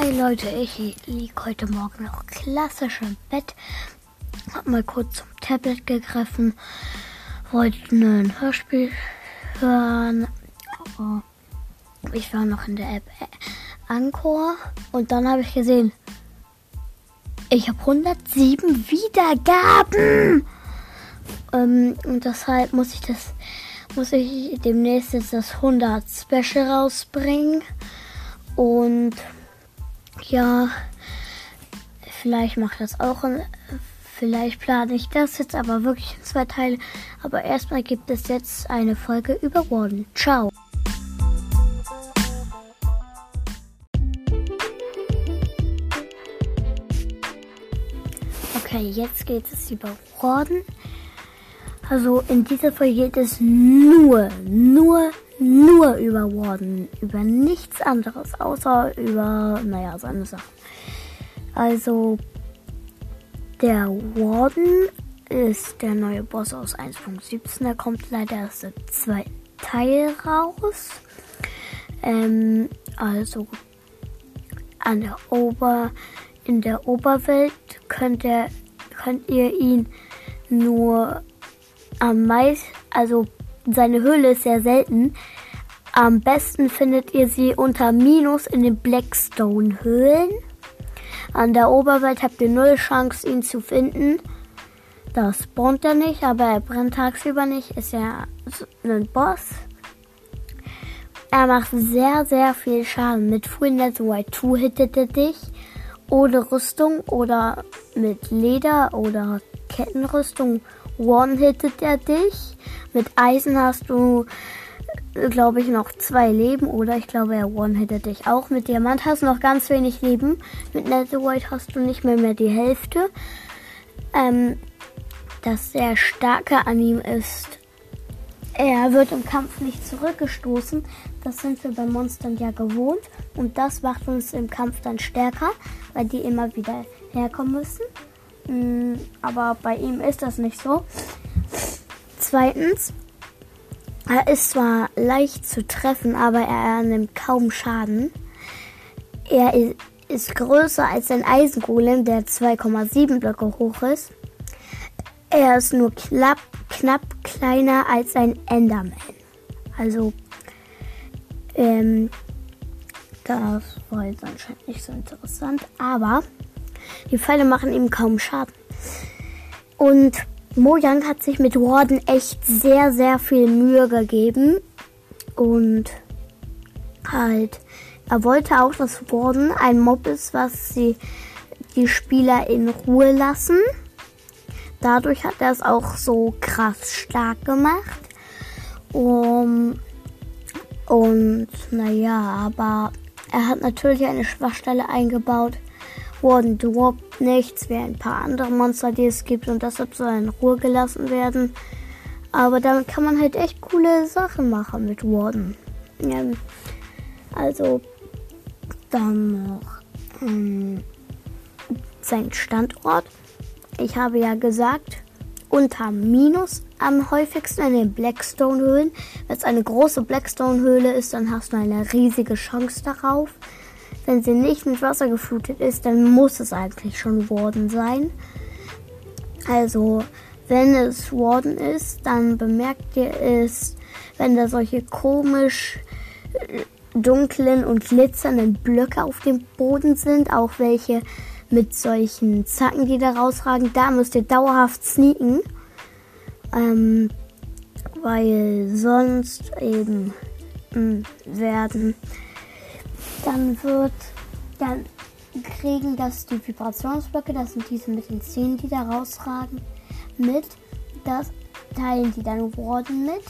Hi Leute, ich liege heute Morgen noch klassisch im Bett. Hab mal kurz zum Tablet gegriffen, wollte ein Hörspiel hören. Oh, ich war noch in der App Anchor und dann habe ich gesehen, ich habe 107 Wiedergaben. Ähm, und deshalb muss ich das, muss ich demnächst jetzt das 100 Special rausbringen. Und ja, vielleicht mache ich das auch. Vielleicht plane ich das jetzt aber wirklich in zwei Teile. Aber erstmal gibt es jetzt eine Folge über Warden. Ciao. Okay, jetzt geht es über Warden. Also in dieser Folge geht es nur, nur, nur über Warden, über nichts anderes, außer über, naja, seine Sachen. Also, der Warden ist der neue Boss aus 1.17. Da kommt leider erst der zweite Teil raus. Ähm, also, an der Ober, in der Oberwelt könnt ihr, könnt ihr ihn nur am meisten, also seine Höhle ist sehr selten. Am besten findet ihr sie unter Minus in den Blackstone-Höhlen. An der Oberwelt habt ihr null Chance, ihn zu finden. Da spawnt er nicht, aber er brennt tagsüber nicht. Ist ja ein Boss. Er macht sehr, sehr viel Schaden. Mit Full Net White 2 hittet er dich. Ohne Rüstung oder mit Leder oder Kettenrüstung one-hittet er dich. Mit Eisen hast du, glaube ich, noch zwei Leben. Oder ich glaube, er one-hittet dich auch. Mit Diamant hast du noch ganz wenig Leben. Mit Netherite hast du nicht mehr, mehr die Hälfte. Ähm, das sehr starke an ihm ist, er wird im Kampf nicht zurückgestoßen. Das sind wir bei Monstern ja gewohnt. Und das macht uns im Kampf dann stärker, weil die immer wieder herkommen müssen. Mm, aber bei ihm ist das nicht so. Zweitens, er ist zwar leicht zu treffen, aber er nimmt kaum Schaden. Er ist größer als ein Eisengolem, der 2,7 Blöcke hoch ist. Er ist nur knapp, knapp kleiner als ein Enderman. Also, ähm, das war jetzt anscheinend nicht so interessant, aber die Pfeile machen ihm kaum Schaden. Und Mojang hat sich mit Warden echt sehr, sehr viel Mühe gegeben. Und halt, er wollte auch, dass Warden ein Mob ist, was sie die Spieler in Ruhe lassen. Dadurch hat er es auch so krass stark gemacht. Um, und naja, aber er hat natürlich eine Schwachstelle eingebaut, Warden droppt nichts, wie ein paar andere Monster, die es gibt und deshalb soll er in Ruhe gelassen werden. Aber damit kann man halt echt coole Sachen machen mit Warden. Ähm, also dann noch ähm, sein Standort. Ich habe ja gesagt, unter Minus am häufigsten in den Blackstone-Höhlen. Wenn es eine große Blackstone-Höhle ist, dann hast du eine riesige Chance darauf. Wenn sie nicht mit Wasser geflutet ist, dann muss es eigentlich schon Warden sein. Also, wenn es Warden ist, dann bemerkt ihr es, wenn da solche komisch äh, dunklen und glitzernden Blöcke auf dem Boden sind, auch welche mit solchen Zacken, die da rausragen, da müsst ihr dauerhaft sneaken. Ähm, weil sonst eben mh, hm, werden dann wird, dann kriegen das die Vibrationsblöcke, das sind diese mit den Zähnen, die da rausragen, mit. Das teilen die dann Warden mit.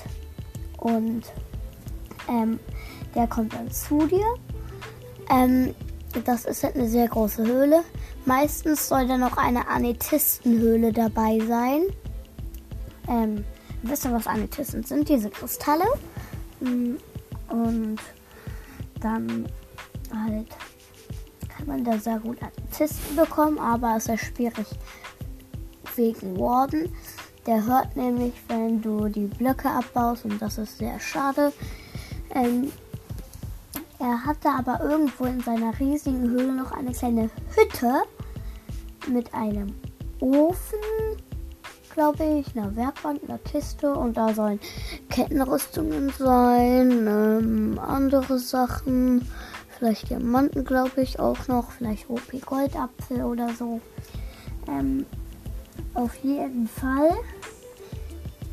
Und ähm, der kommt dann zu dir. Ähm, das ist halt eine sehr große Höhle. Meistens soll da noch eine Amethystenhöhle dabei sein. Ähm, wisst ihr, was Amethysten sind? Diese Kristalle. Mm, und dann halt kann man da sehr gut Artisten bekommen, aber es ist schwierig wegen Warden. Der hört nämlich, wenn du die Blöcke abbaust und das ist sehr schade. Ähm, Er hatte aber irgendwo in seiner riesigen Höhle noch eine kleine Hütte mit einem Ofen, glaube ich, einer Werkbank, einer Kiste und da sollen Kettenrüstungen sein, ähm, andere Sachen, vielleicht Diamanten, glaube ich, auch noch, vielleicht OP Goldapfel oder so. Ähm, auf jeden Fall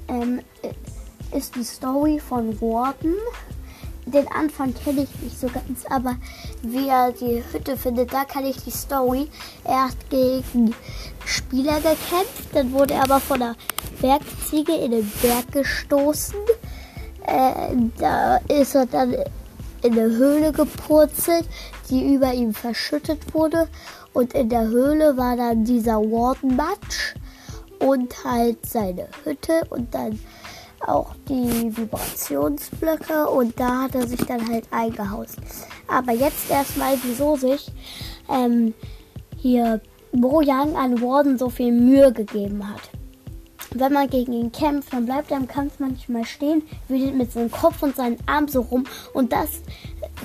ähm, ist die Story von Warden den Anfang kenne ich nicht so ganz, aber wie er die Hütte findet, da kann ich die Story. Er hat gegen Spieler gekämpft, dann wurde er aber von der Bergziege in den Berg gestoßen. Äh, da ist er dann in eine Höhle gepurzelt, die über ihm verschüttet wurde. Und in der Höhle war dann dieser Warden Matsch und halt seine Hütte und dann auch die Vibrationsblöcke und da hat er sich dann halt eingehaust. Aber jetzt erstmal, wieso sich ähm, hier Bojan an Warden so viel Mühe gegeben hat. Wenn man gegen ihn kämpft, dann bleibt er im Kampf manchmal stehen, wütet mit seinem Kopf und seinen Arm so rum und das,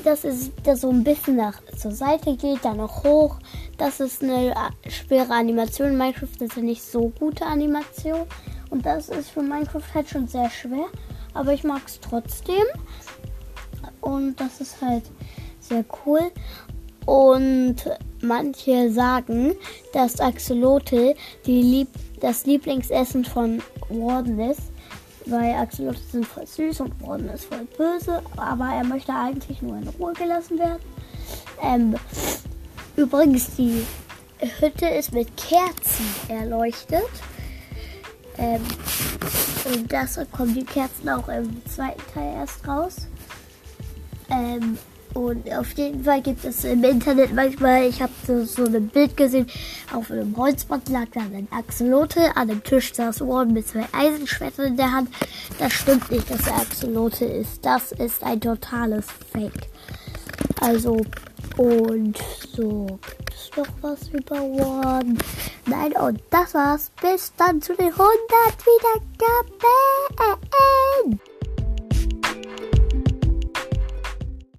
das ist, das so ein bisschen nach zur Seite geht, dann noch hoch. Das ist eine schwere Animation. Minecraft ist ja nicht so gute Animation. Und das ist für Minecraft halt schon sehr schwer. Aber ich mag es trotzdem. Und das ist halt sehr cool. Und manche sagen, dass Axolotl Lieb das Lieblingsessen von Warden ist. Weil Axolotl sind voll süß und Warden ist voll böse. Aber er möchte eigentlich nur in Ruhe gelassen werden. Ähm, übrigens, die Hütte ist mit Kerzen erleuchtet. Ähm, und das kommen die Kerzen auch im zweiten Teil erst raus. Ähm, und auf jeden Fall gibt es im Internet manchmal, ich habe so, so ein Bild gesehen, auf einem Holzband lag dann ein Axolotl, an dem Tisch saß Warren mit zwei Eisenschwertern in der Hand. Das stimmt nicht, dass er Axolotl ist. Das ist ein totales Fake. Also, und so, gibt es noch was über Warren? Nein, und das war's. Bis dann zu den 100 Wiedergaben.